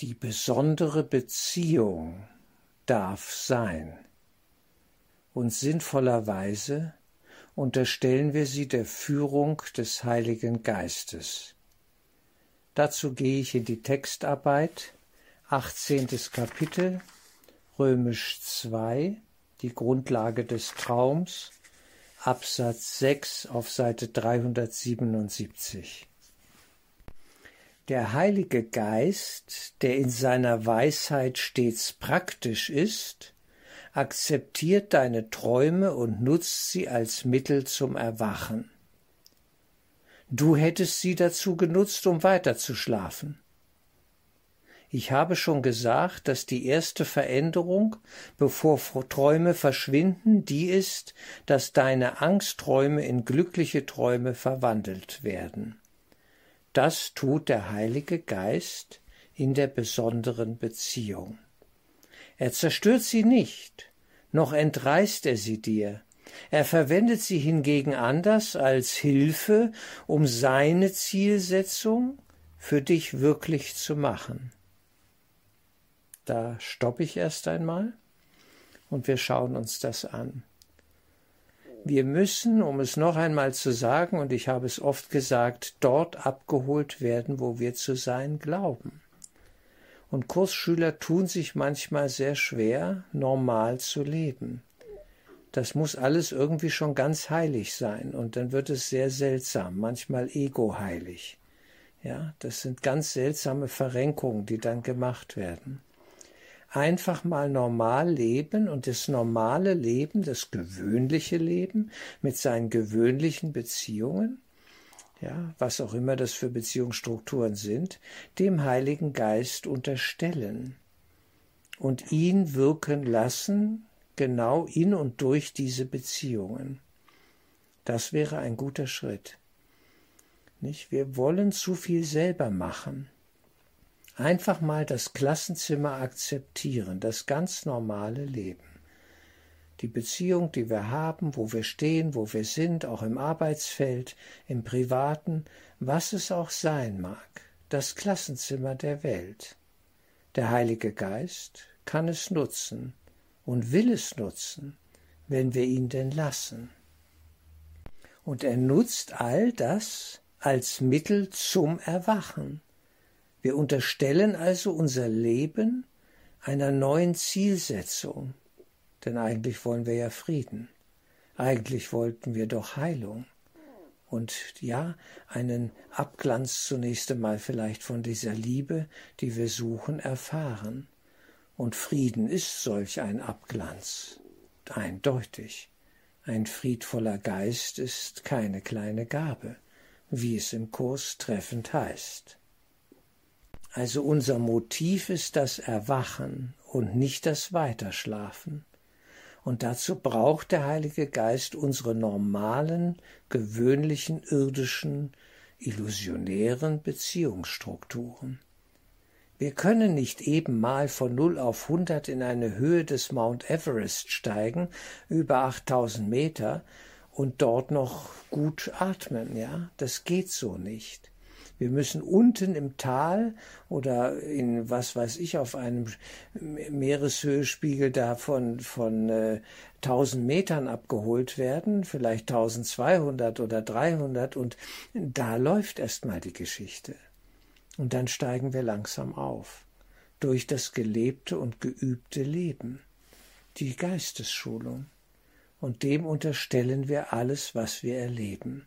Die besondere Beziehung darf sein. Und sinnvollerweise unterstellen wir sie der Führung des Heiligen Geistes. Dazu gehe ich in die Textarbeit, 18. Kapitel, Römisch 2, die Grundlage des Traums, Absatz 6 auf Seite 377. Der Heilige Geist, der in seiner Weisheit stets praktisch ist, akzeptiert deine Träume und nutzt sie als Mittel zum Erwachen. Du hättest sie dazu genutzt, um weiter zu schlafen. Ich habe schon gesagt, dass die erste Veränderung, bevor Träume verschwinden, die ist, dass deine Angstträume in glückliche Träume verwandelt werden. Das tut der Heilige Geist in der besonderen Beziehung. Er zerstört sie nicht, noch entreißt er sie dir. Er verwendet sie hingegen anders als Hilfe, um seine Zielsetzung für dich wirklich zu machen. Da stoppe ich erst einmal und wir schauen uns das an. Wir müssen, um es noch einmal zu sagen, und ich habe es oft gesagt, dort abgeholt werden, wo wir zu sein glauben. Und Kursschüler tun sich manchmal sehr schwer, normal zu leben. Das muss alles irgendwie schon ganz heilig sein, und dann wird es sehr seltsam, manchmal ego-heilig. Ja, das sind ganz seltsame Verrenkungen, die dann gemacht werden einfach mal normal leben und das normale Leben, das gewöhnliche Leben mit seinen gewöhnlichen Beziehungen, ja, was auch immer das für Beziehungsstrukturen sind, dem Heiligen Geist unterstellen und ihn wirken lassen, genau in und durch diese Beziehungen. Das wäre ein guter Schritt. Nicht? Wir wollen zu viel selber machen. Einfach mal das Klassenzimmer akzeptieren, das ganz normale Leben. Die Beziehung, die wir haben, wo wir stehen, wo wir sind, auch im Arbeitsfeld, im Privaten, was es auch sein mag, das Klassenzimmer der Welt. Der Heilige Geist kann es nutzen und will es nutzen, wenn wir ihn denn lassen. Und er nutzt all das als Mittel zum Erwachen. Wir unterstellen also unser Leben einer neuen Zielsetzung, denn eigentlich wollen wir ja Frieden, eigentlich wollten wir doch Heilung und ja, einen Abglanz zunächst einmal vielleicht von dieser Liebe, die wir suchen, erfahren. Und Frieden ist solch ein Abglanz, eindeutig. Ein friedvoller Geist ist keine kleine Gabe, wie es im Kurs treffend heißt. Also unser Motiv ist das Erwachen und nicht das Weiterschlafen. Und dazu braucht der Heilige Geist unsere normalen, gewöhnlichen, irdischen, illusionären Beziehungsstrukturen. Wir können nicht eben mal von null auf hundert in eine Höhe des Mount Everest steigen, über 8000 Meter, und dort noch gut atmen, ja? Das geht so nicht. Wir müssen unten im Tal oder in was weiß ich auf einem Meereshöhespiegel da von, von äh, 1000 Metern abgeholt werden, vielleicht 1200 oder 300 und da läuft erstmal die Geschichte. Und dann steigen wir langsam auf durch das gelebte und geübte Leben, die Geistesschulung. Und dem unterstellen wir alles, was wir erleben.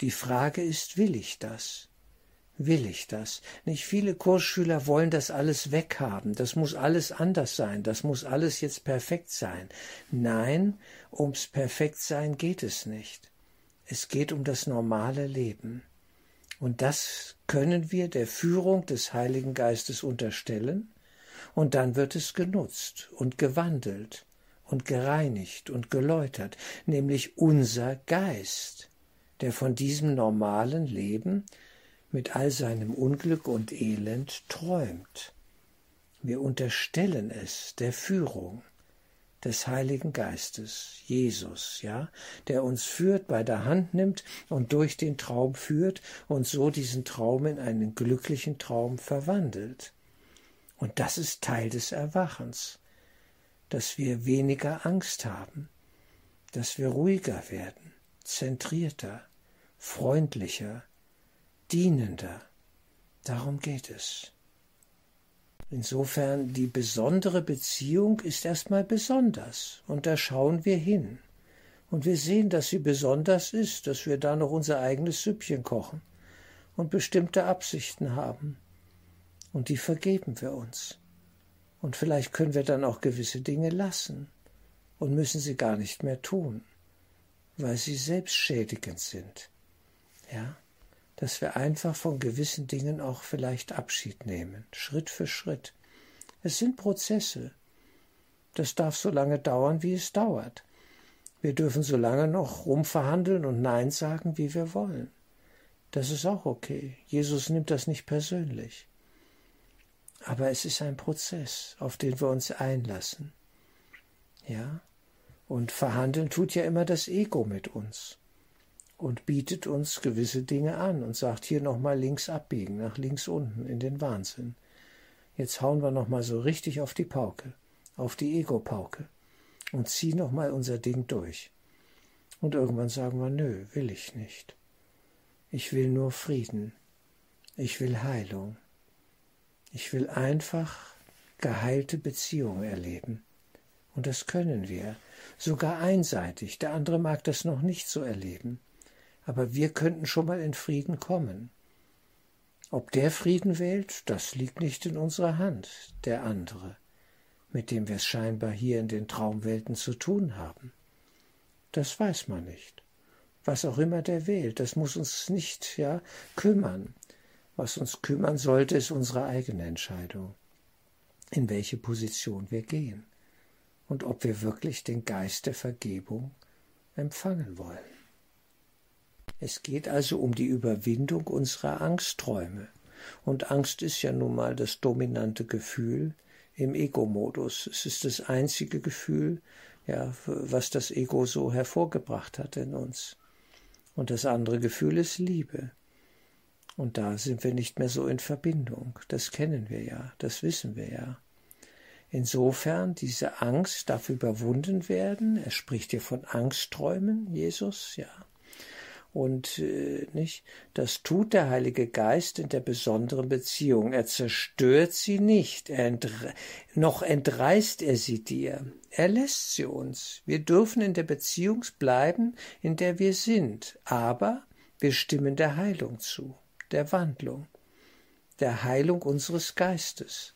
Die Frage ist, will ich das? Will ich das? Nicht viele Kursschüler wollen das alles weghaben. Das muss alles anders sein. Das muss alles jetzt perfekt sein. Nein, ums Perfektsein geht es nicht. Es geht um das normale Leben. Und das können wir der Führung des Heiligen Geistes unterstellen, und dann wird es genutzt und gewandelt und gereinigt und geläutert, nämlich unser Geist, der von diesem normalen Leben mit all seinem Unglück und Elend träumt. Wir unterstellen es der Führung des Heiligen Geistes, Jesus, ja, der uns führt, bei der Hand nimmt und durch den Traum führt und so diesen Traum in einen glücklichen Traum verwandelt. Und das ist Teil des Erwachens, dass wir weniger Angst haben, dass wir ruhiger werden, zentrierter, freundlicher, dienender. Darum geht es. Insofern die besondere Beziehung ist erstmal besonders, und da schauen wir hin. Und wir sehen, dass sie besonders ist, dass wir da noch unser eigenes Süppchen kochen und bestimmte Absichten haben und die vergeben wir uns. Und vielleicht können wir dann auch gewisse Dinge lassen und müssen sie gar nicht mehr tun, weil sie selbst schädigend sind. Ja, dass wir einfach von gewissen Dingen auch vielleicht Abschied nehmen, Schritt für Schritt. Es sind Prozesse. Das darf so lange dauern, wie es dauert. Wir dürfen so lange noch rumverhandeln und Nein sagen, wie wir wollen. Das ist auch okay. Jesus nimmt das nicht persönlich. Aber es ist ein Prozess, auf den wir uns einlassen. Ja? Und verhandeln tut ja immer das Ego mit uns und bietet uns gewisse Dinge an und sagt hier nochmal links abbiegen, nach links unten in den Wahnsinn. Jetzt hauen wir nochmal so richtig auf die Pauke, auf die Ego-Pauke und ziehen nochmal unser Ding durch. Und irgendwann sagen wir, nö, will ich nicht. Ich will nur Frieden. Ich will Heilung. Ich will einfach geheilte Beziehungen erleben. Und das können wir, sogar einseitig. Der andere mag das noch nicht so erleben. Aber wir könnten schon mal in Frieden kommen. Ob der Frieden wählt, das liegt nicht in unserer Hand, der andere, mit dem wir es scheinbar hier in den Traumwelten zu tun haben. Das weiß man nicht. Was auch immer der wählt, das muss uns nicht, ja, kümmern. Was uns kümmern sollte, ist unsere eigene Entscheidung, in welche Position wir gehen und ob wir wirklich den Geist der Vergebung empfangen wollen. Es geht also um die Überwindung unserer Angstträume. Und Angst ist ja nun mal das dominante Gefühl im Ego-Modus. Es ist das einzige Gefühl, ja, was das Ego so hervorgebracht hat in uns. Und das andere Gefühl ist Liebe. Und da sind wir nicht mehr so in Verbindung. Das kennen wir ja, das wissen wir ja. Insofern, diese Angst darf überwunden werden. Er spricht hier von Angstträumen, Jesus, ja. Und äh, nicht, das tut der Heilige Geist in der besonderen Beziehung. Er zerstört sie nicht, er entre noch entreißt er sie dir. Er lässt sie uns. Wir dürfen in der Beziehung bleiben, in der wir sind, aber wir stimmen der Heilung zu der Wandlung, der Heilung unseres Geistes.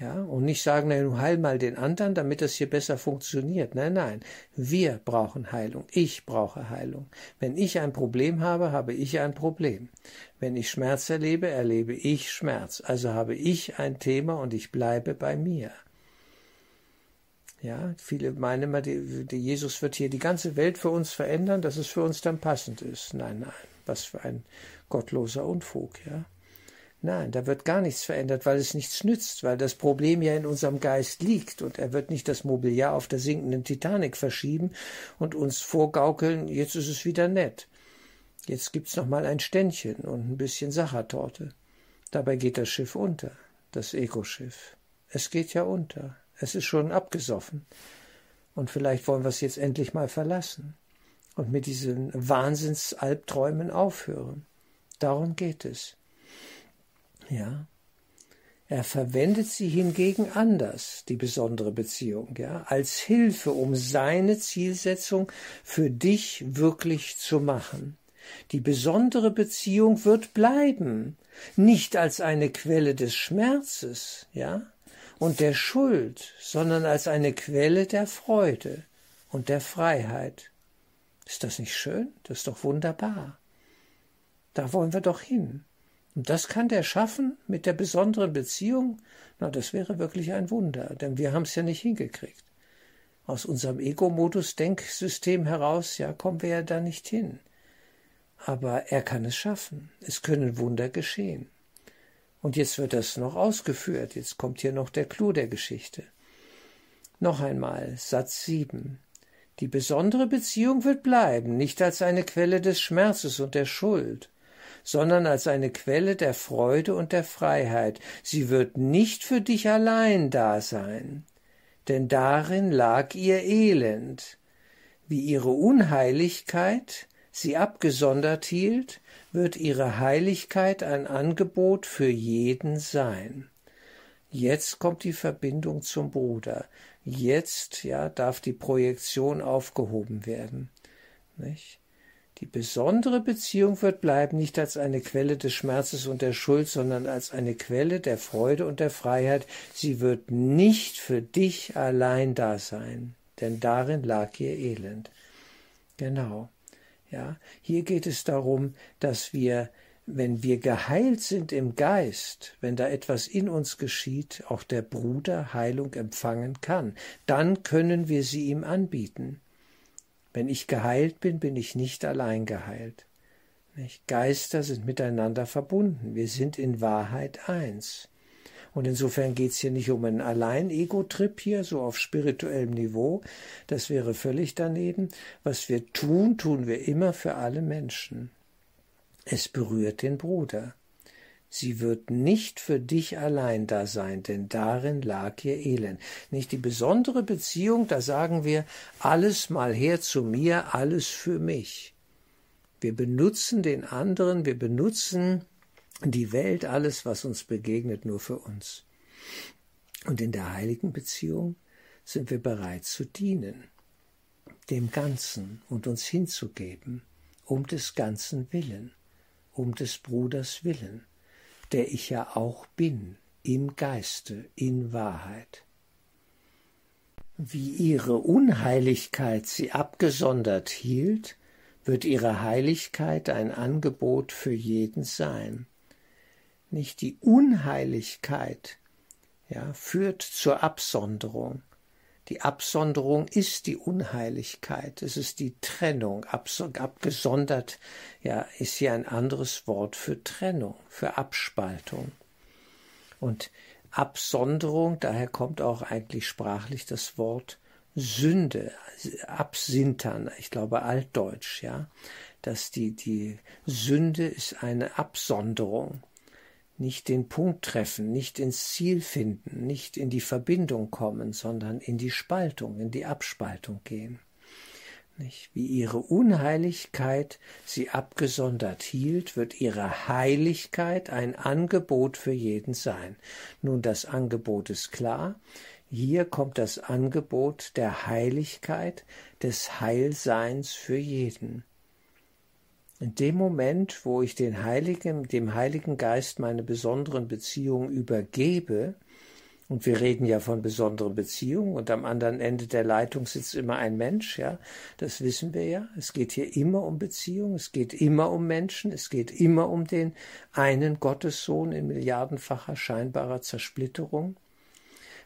Ja, und nicht sagen, na, du heil mal den anderen, damit das hier besser funktioniert. Nein, nein. Wir brauchen Heilung. Ich brauche Heilung. Wenn ich ein Problem habe, habe ich ein Problem. Wenn ich Schmerz erlebe, erlebe ich Schmerz. Also habe ich ein Thema und ich bleibe bei mir. Ja, viele meinen immer, die, die Jesus wird hier die ganze Welt für uns verändern, dass es für uns dann passend ist. Nein, nein. Was für ein gottloser Unfug, ja. Nein, da wird gar nichts verändert, weil es nichts nützt, weil das Problem ja in unserem Geist liegt und er wird nicht das Mobiliar auf der sinkenden Titanic verschieben und uns vorgaukeln, jetzt ist es wieder nett. Jetzt gibt's noch mal ein Ständchen und ein bisschen Sachertorte. Dabei geht das Schiff unter, das Ego-Schiff. Es geht ja unter. Es ist schon abgesoffen. Und vielleicht wollen wir es jetzt endlich mal verlassen und mit diesen Wahnsinnsalbträumen aufhören. Darum geht es. Ja. Er verwendet sie hingegen anders, die besondere Beziehung, ja, als Hilfe, um seine Zielsetzung für dich wirklich zu machen. Die besondere Beziehung wird bleiben, nicht als eine Quelle des Schmerzes, ja, und der Schuld, sondern als eine Quelle der Freude und der Freiheit. Ist das nicht schön? Das ist doch wunderbar. Da wollen wir doch hin. Und das kann der schaffen mit der besonderen Beziehung? Na, das wäre wirklich ein Wunder, denn wir haben es ja nicht hingekriegt. Aus unserem Ego-Modus-Denksystem heraus, ja, kommen wir ja da nicht hin. Aber er kann es schaffen. Es können Wunder geschehen. Und jetzt wird das noch ausgeführt. Jetzt kommt hier noch der Clou der Geschichte. Noch einmal, Satz 7. Die besondere Beziehung wird bleiben, nicht als eine Quelle des Schmerzes und der Schuld, sondern als eine Quelle der Freude und der Freiheit. Sie wird nicht für dich allein da sein, denn darin lag ihr Elend. Wie ihre Unheiligkeit sie abgesondert hielt, wird ihre Heiligkeit ein Angebot für jeden sein. Jetzt kommt die Verbindung zum Bruder. Jetzt, ja, darf die Projektion aufgehoben werden. Nicht? Die besondere Beziehung wird bleiben nicht als eine Quelle des Schmerzes und der Schuld, sondern als eine Quelle der Freude und der Freiheit. Sie wird nicht für dich allein da sein, denn darin lag ihr Elend. Genau. Ja, hier geht es darum, dass wir, wenn wir geheilt sind im Geist, wenn da etwas in uns geschieht, auch der Bruder Heilung empfangen kann. Dann können wir sie ihm anbieten. Wenn ich geheilt bin, bin ich nicht allein geheilt. Geister sind miteinander verbunden. Wir sind in Wahrheit eins. Und insofern geht es hier nicht um einen Allein-Ego-Trip hier, so auf spirituellem Niveau. Das wäre völlig daneben. Was wir tun, tun wir immer für alle Menschen. Es berührt den Bruder. Sie wird nicht für dich allein da sein, denn darin lag ihr Elend. Nicht die besondere Beziehung, da sagen wir, alles mal her zu mir, alles für mich. Wir benutzen den anderen, wir benutzen die Welt, alles, was uns begegnet, nur für uns. Und in der heiligen Beziehung sind wir bereit zu dienen, dem Ganzen und uns hinzugeben, um des Ganzen willen, um des Bruders willen, der ich ja auch bin, im Geiste, in Wahrheit. Wie ihre Unheiligkeit sie abgesondert hielt, wird ihre Heiligkeit ein Angebot für jeden sein nicht die Unheiligkeit, ja, führt zur Absonderung. Die Absonderung ist die Unheiligkeit, es ist die Trennung. abgesondert, ja, ist hier ein anderes Wort für Trennung, für Abspaltung. Und Absonderung, daher kommt auch eigentlich sprachlich das Wort Sünde, absintern, ich glaube altdeutsch, ja, dass die, die Sünde ist eine Absonderung nicht den Punkt treffen, nicht ins Ziel finden, nicht in die Verbindung kommen, sondern in die Spaltung, in die Abspaltung gehen. Nicht? Wie ihre Unheiligkeit sie abgesondert hielt, wird ihre Heiligkeit ein Angebot für jeden sein. Nun, das Angebot ist klar. Hier kommt das Angebot der Heiligkeit, des Heilseins für jeden. In dem Moment, wo ich den Heiligen, dem Heiligen Geist meine besonderen Beziehungen übergebe, und wir reden ja von besonderen Beziehungen und am anderen Ende der Leitung sitzt immer ein Mensch, ja, das wissen wir ja. Es geht hier immer um Beziehungen, es geht immer um Menschen, es geht immer um den einen Gottessohn in milliardenfacher scheinbarer Zersplitterung.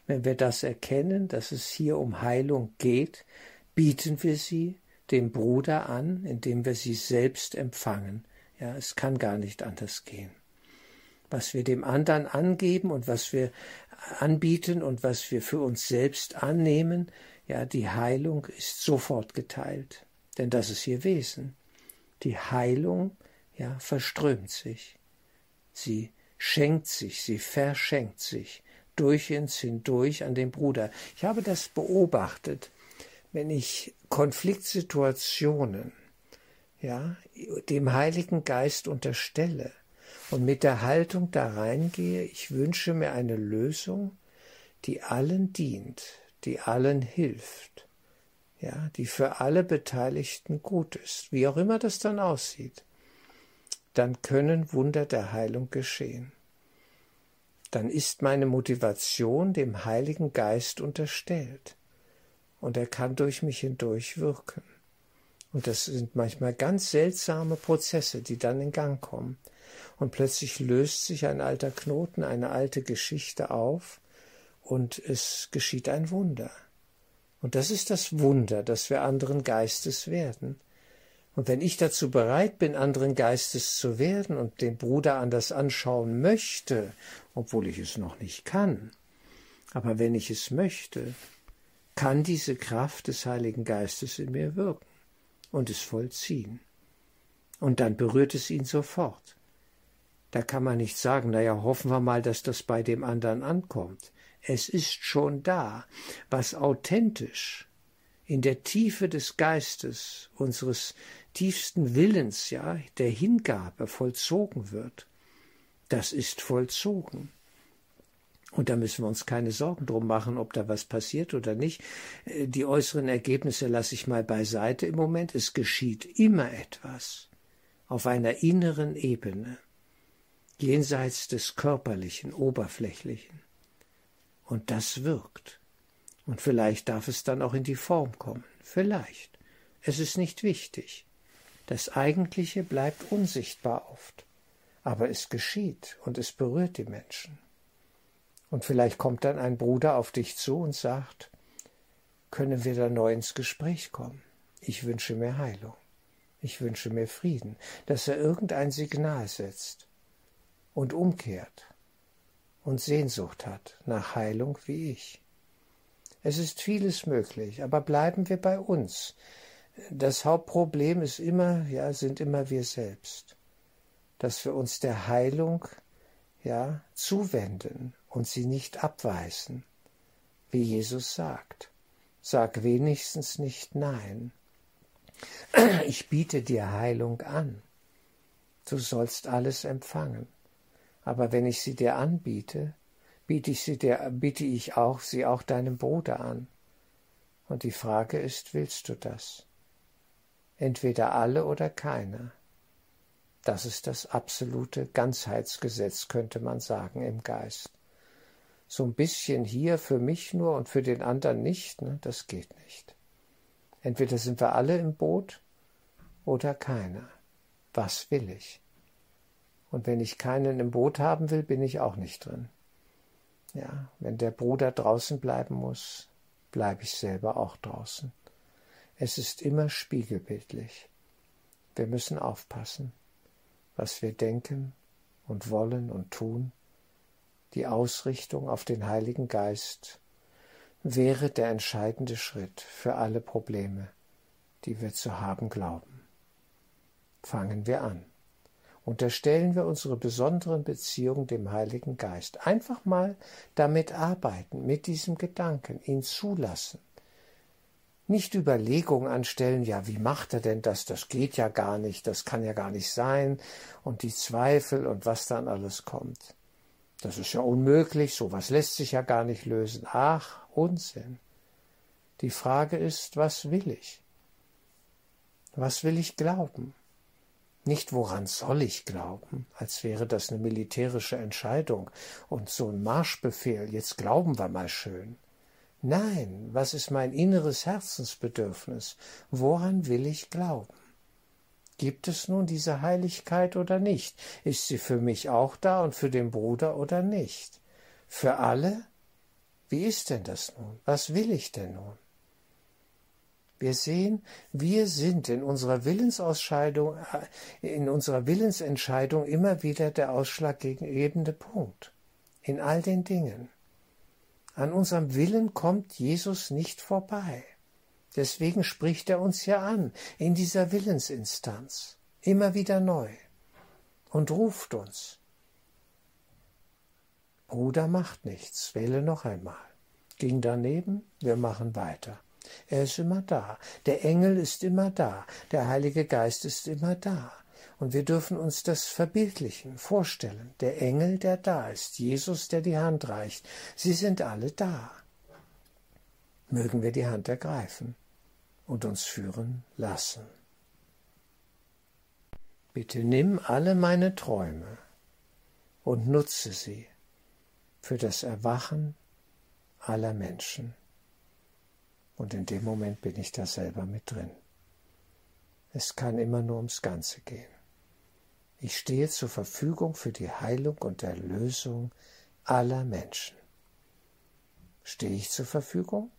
Wenn wir das erkennen, dass es hier um Heilung geht, bieten wir sie dem Bruder an, indem wir sie selbst empfangen. Ja, es kann gar nicht anders gehen. Was wir dem anderen angeben und was wir anbieten und was wir für uns selbst annehmen, ja, die Heilung ist sofort geteilt. Denn das ist ihr Wesen. Die Heilung, ja, verströmt sich. Sie schenkt sich, sie verschenkt sich durch uns hindurch an den Bruder. Ich habe das beobachtet wenn ich Konfliktsituationen ja, dem Heiligen Geist unterstelle und mit der Haltung da reingehe, ich wünsche mir eine Lösung, die allen dient, die allen hilft, ja, die für alle Beteiligten gut ist, wie auch immer das dann aussieht, dann können Wunder der Heilung geschehen. Dann ist meine Motivation dem Heiligen Geist unterstellt und er kann durch mich hindurch wirken. Und das sind manchmal ganz seltsame Prozesse, die dann in Gang kommen. Und plötzlich löst sich ein alter Knoten, eine alte Geschichte auf und es geschieht ein Wunder. Und das ist das Wunder, dass wir anderen Geistes werden. Und wenn ich dazu bereit bin, anderen Geistes zu werden und den Bruder anders anschauen möchte, obwohl ich es noch nicht kann, aber wenn ich es möchte, kann diese Kraft des Heiligen Geistes in mir wirken und es vollziehen. Und dann berührt es ihn sofort. Da kann man nicht sagen, naja, hoffen wir mal, dass das bei dem anderen ankommt. Es ist schon da, was authentisch in der Tiefe des Geistes, unseres tiefsten Willens, ja, der Hingabe vollzogen wird. Das ist vollzogen. Und da müssen wir uns keine Sorgen drum machen, ob da was passiert oder nicht. Äh, die äußeren Ergebnisse lasse ich mal beiseite im Moment. Es geschieht immer etwas auf einer inneren Ebene, jenseits des körperlichen, oberflächlichen. Und das wirkt. Und vielleicht darf es dann auch in die Form kommen. Vielleicht. Es ist nicht wichtig. Das Eigentliche bleibt unsichtbar oft. Aber es geschieht und es berührt die Menschen. Und vielleicht kommt dann ein Bruder auf dich zu und sagt, können wir da neu ins Gespräch kommen? Ich wünsche mir Heilung. Ich wünsche mir Frieden, dass er irgendein Signal setzt und umkehrt und Sehnsucht hat nach Heilung wie ich. Es ist vieles möglich, aber bleiben wir bei uns. Das Hauptproblem ist immer, ja, sind immer wir selbst, dass wir uns der Heilung, ja, zuwenden und sie nicht abweisen, wie Jesus sagt. Sag wenigstens nicht Nein. Ich biete dir Heilung an. Du sollst alles empfangen. Aber wenn ich sie dir anbiete, biete ich sie dir, biete ich auch sie auch deinem Bruder an. Und die Frage ist, willst du das? Entweder alle oder keiner. Das ist das absolute Ganzheitsgesetz, könnte man sagen, im Geist. So ein bisschen hier für mich nur und für den anderen nicht, ne, das geht nicht. Entweder sind wir alle im Boot oder keiner. Was will ich? Und wenn ich keinen im Boot haben will, bin ich auch nicht drin. Ja, wenn der Bruder draußen bleiben muss, bleibe ich selber auch draußen. Es ist immer spiegelbildlich. Wir müssen aufpassen, was wir denken und wollen und tun. Die Ausrichtung auf den Heiligen Geist wäre der entscheidende Schritt für alle Probleme, die wir zu haben glauben. Fangen wir an unterstellen wir unsere besonderen Beziehungen dem Heiligen Geist. Einfach mal damit arbeiten, mit diesem Gedanken, ihn zulassen. Nicht Überlegungen anstellen, ja, wie macht er denn das? Das geht ja gar nicht, das kann ja gar nicht sein, und die Zweifel und was dann alles kommt. Das ist ja unmöglich, sowas lässt sich ja gar nicht lösen. Ach, Unsinn. Die Frage ist, was will ich? Was will ich glauben? Nicht woran soll ich glauben, als wäre das eine militärische Entscheidung und so ein Marschbefehl, jetzt glauben wir mal schön. Nein, was ist mein inneres Herzensbedürfnis? Woran will ich glauben? Gibt es nun diese Heiligkeit oder nicht? Ist sie für mich auch da und für den Bruder oder nicht? Für alle? Wie ist denn das nun? Was will ich denn nun? Wir sehen, wir sind in unserer Willensausscheidung, äh, in unserer Willensentscheidung immer wieder der ausschlaggebende Punkt. In all den Dingen. An unserem Willen kommt Jesus nicht vorbei. Deswegen spricht er uns ja an, in dieser Willensinstanz, immer wieder neu, und ruft uns. Bruder macht nichts, wähle noch einmal. Ging daneben, wir machen weiter. Er ist immer da. Der Engel ist immer da. Der Heilige Geist ist immer da. Und wir dürfen uns das verbildlichen, vorstellen. Der Engel, der da ist, Jesus, der die Hand reicht, sie sind alle da. Mögen wir die Hand ergreifen und uns führen lassen. Bitte nimm alle meine Träume und nutze sie für das Erwachen aller Menschen. Und in dem Moment bin ich da selber mit drin. Es kann immer nur ums Ganze gehen. Ich stehe zur Verfügung für die Heilung und Erlösung aller Menschen. Stehe ich zur Verfügung?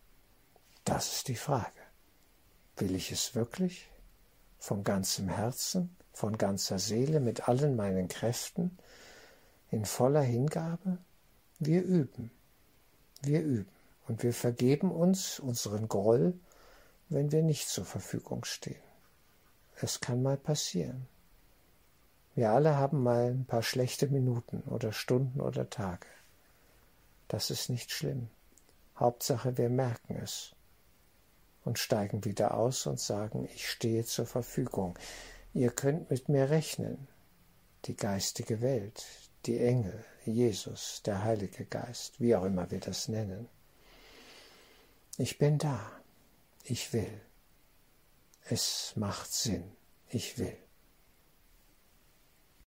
Das ist die Frage. Will ich es wirklich? Von ganzem Herzen, von ganzer Seele, mit allen meinen Kräften, in voller Hingabe? Wir üben. Wir üben. Und wir vergeben uns unseren Groll, wenn wir nicht zur Verfügung stehen. Es kann mal passieren. Wir alle haben mal ein paar schlechte Minuten oder Stunden oder Tage. Das ist nicht schlimm. Hauptsache, wir merken es und steigen wieder aus und sagen, ich stehe zur Verfügung. Ihr könnt mit mir rechnen. Die geistige Welt, die Engel, Jesus, der Heilige Geist, wie auch immer wir das nennen. Ich bin da. Ich will. Es macht Sinn. Ich will.